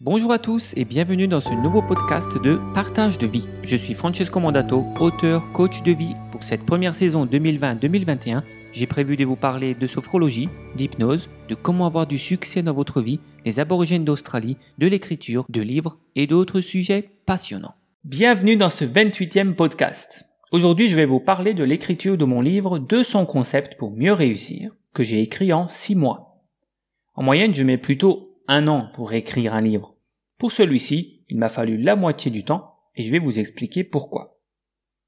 Bonjour à tous et bienvenue dans ce nouveau podcast de Partage de vie. Je suis Francesco Mandato, auteur, coach de vie. Pour cette première saison 2020-2021, j'ai prévu de vous parler de sophrologie, d'hypnose, de comment avoir du succès dans votre vie, des aborigènes d'Australie, de l'écriture, de livres et d'autres sujets passionnants. Bienvenue dans ce 28e podcast. Aujourd'hui, je vais vous parler de l'écriture de mon livre 200 concepts pour mieux réussir, que j'ai écrit en 6 mois. En moyenne, je mets plutôt un an pour écrire un livre. Pour celui-ci, il m'a fallu la moitié du temps et je vais vous expliquer pourquoi.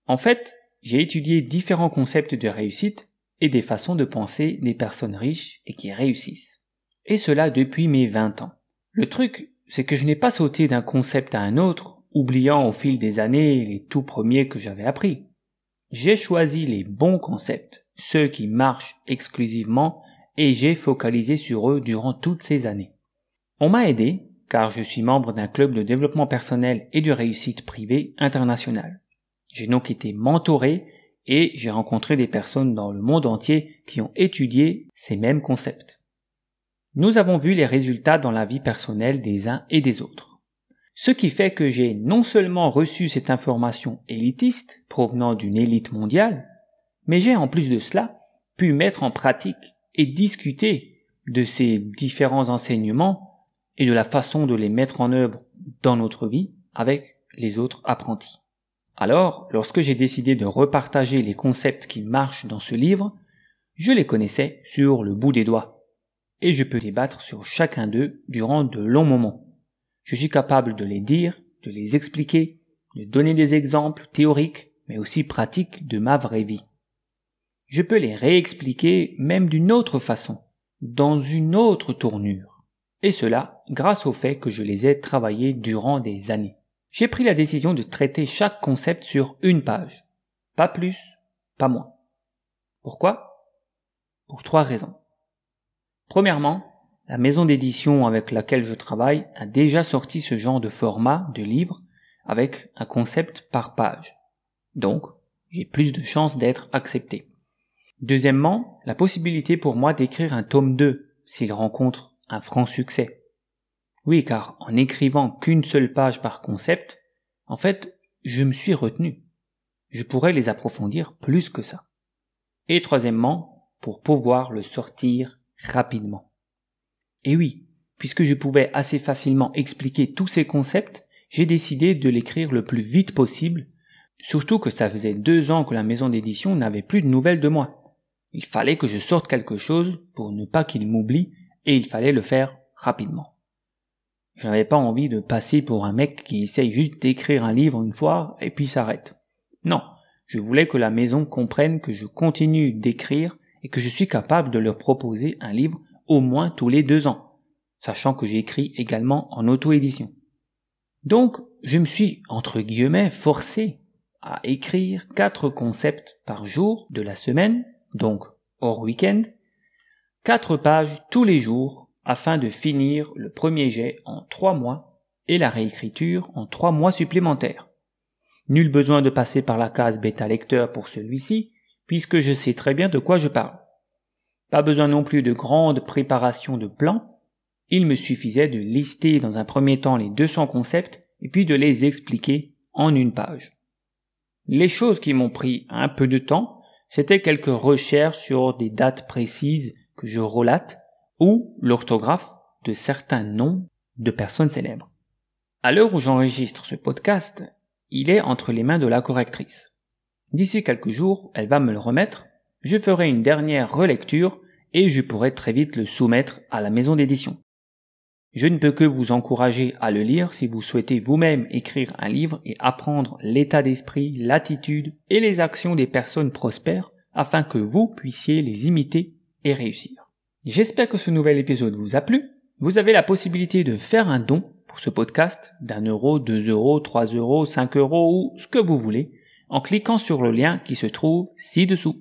En fait, j'ai étudié différents concepts de réussite et des façons de penser des personnes riches et qui réussissent. Et cela depuis mes 20 ans. Le truc, c'est que je n'ai pas sauté d'un concept à un autre, oubliant au fil des années les tout premiers que j'avais appris. J'ai choisi les bons concepts, ceux qui marchent exclusivement, et j'ai focalisé sur eux durant toutes ces années. On m'a aidé, car je suis membre d'un club de développement personnel et de réussite privée international. J'ai donc été mentoré et j'ai rencontré des personnes dans le monde entier qui ont étudié ces mêmes concepts. Nous avons vu les résultats dans la vie personnelle des uns et des autres. Ce qui fait que j'ai non seulement reçu cette information élitiste provenant d'une élite mondiale, mais j'ai en plus de cela pu mettre en pratique et discuter de ces différents enseignements et de la façon de les mettre en œuvre dans notre vie avec les autres apprentis. Alors, lorsque j'ai décidé de repartager les concepts qui marchent dans ce livre, je les connaissais sur le bout des doigts, et je peux débattre sur chacun d'eux durant de longs moments. Je suis capable de les dire, de les expliquer, de donner des exemples théoriques, mais aussi pratiques de ma vraie vie. Je peux les réexpliquer même d'une autre façon, dans une autre tournure et cela grâce au fait que je les ai travaillés durant des années. J'ai pris la décision de traiter chaque concept sur une page. Pas plus, pas moins. Pourquoi? Pour trois raisons. Premièrement, la maison d'édition avec laquelle je travaille a déjà sorti ce genre de format de livre avec un concept par page. Donc, j'ai plus de chances d'être accepté. Deuxièmement, la possibilité pour moi d'écrire un tome 2 s'il rencontre un franc succès. Oui, car en écrivant qu'une seule page par concept, en fait, je me suis retenu. Je pourrais les approfondir plus que ça. Et troisièmement, pour pouvoir le sortir rapidement. Et oui, puisque je pouvais assez facilement expliquer tous ces concepts, j'ai décidé de l'écrire le plus vite possible, surtout que ça faisait deux ans que la maison d'édition n'avait plus de nouvelles de moi. Il fallait que je sorte quelque chose pour ne pas qu'il m'oublie et il fallait le faire rapidement. Je n'avais pas envie de passer pour un mec qui essaye juste d'écrire un livre une fois et puis s'arrête. Non, je voulais que la maison comprenne que je continue d'écrire et que je suis capable de leur proposer un livre au moins tous les deux ans, sachant que j'écris également en auto-édition. Donc, je me suis, entre guillemets, forcé à écrire quatre concepts par jour de la semaine, donc hors week-end, quatre pages tous les jours afin de finir le premier jet en trois mois et la réécriture en trois mois supplémentaires. Nul besoin de passer par la case bêta lecteur pour celui-ci, puisque je sais très bien de quoi je parle. Pas besoin non plus de grande préparation de plan, il me suffisait de lister dans un premier temps les 200 concepts et puis de les expliquer en une page. Les choses qui m'ont pris un peu de temps, c'était quelques recherches sur des dates précises je relate ou l'orthographe de certains noms de personnes célèbres. À l'heure où j'enregistre ce podcast, il est entre les mains de la correctrice. D'ici quelques jours, elle va me le remettre, je ferai une dernière relecture et je pourrai très vite le soumettre à la maison d'édition. Je ne peux que vous encourager à le lire si vous souhaitez vous-même écrire un livre et apprendre l'état d'esprit, l'attitude et les actions des personnes prospères afin que vous puissiez les imiter et réussir. J'espère que ce nouvel épisode vous a plu. Vous avez la possibilité de faire un don pour ce podcast d'un euro, deux euros, trois euros, cinq euros ou ce que vous voulez en cliquant sur le lien qui se trouve ci-dessous.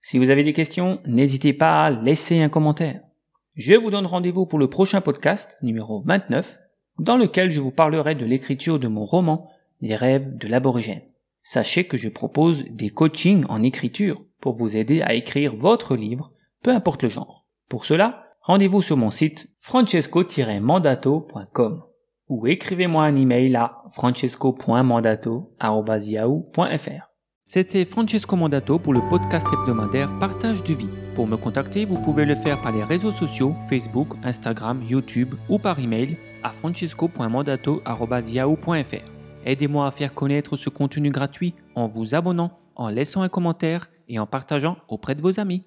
Si vous avez des questions, n'hésitez pas à laisser un commentaire. Je vous donne rendez-vous pour le prochain podcast, numéro 29, dans lequel je vous parlerai de l'écriture de mon roman Les rêves de l'aborigène. Sachez que je propose des coachings en écriture pour vous aider à écrire votre livre peu importe le genre. Pour cela, rendez-vous sur mon site francesco-mandato.com. ou écrivez-moi un email à francesco.mandato.yahoo.fr. C'était Francesco Mandato pour le podcast hebdomadaire Partage de vie. Pour me contacter, vous pouvez le faire par les réseaux sociaux Facebook, Instagram, YouTube ou par email à francesco.mandato.yahoo.fr. Aidez-moi à faire connaître ce contenu gratuit en vous abonnant, en laissant un commentaire et en partageant auprès de vos amis.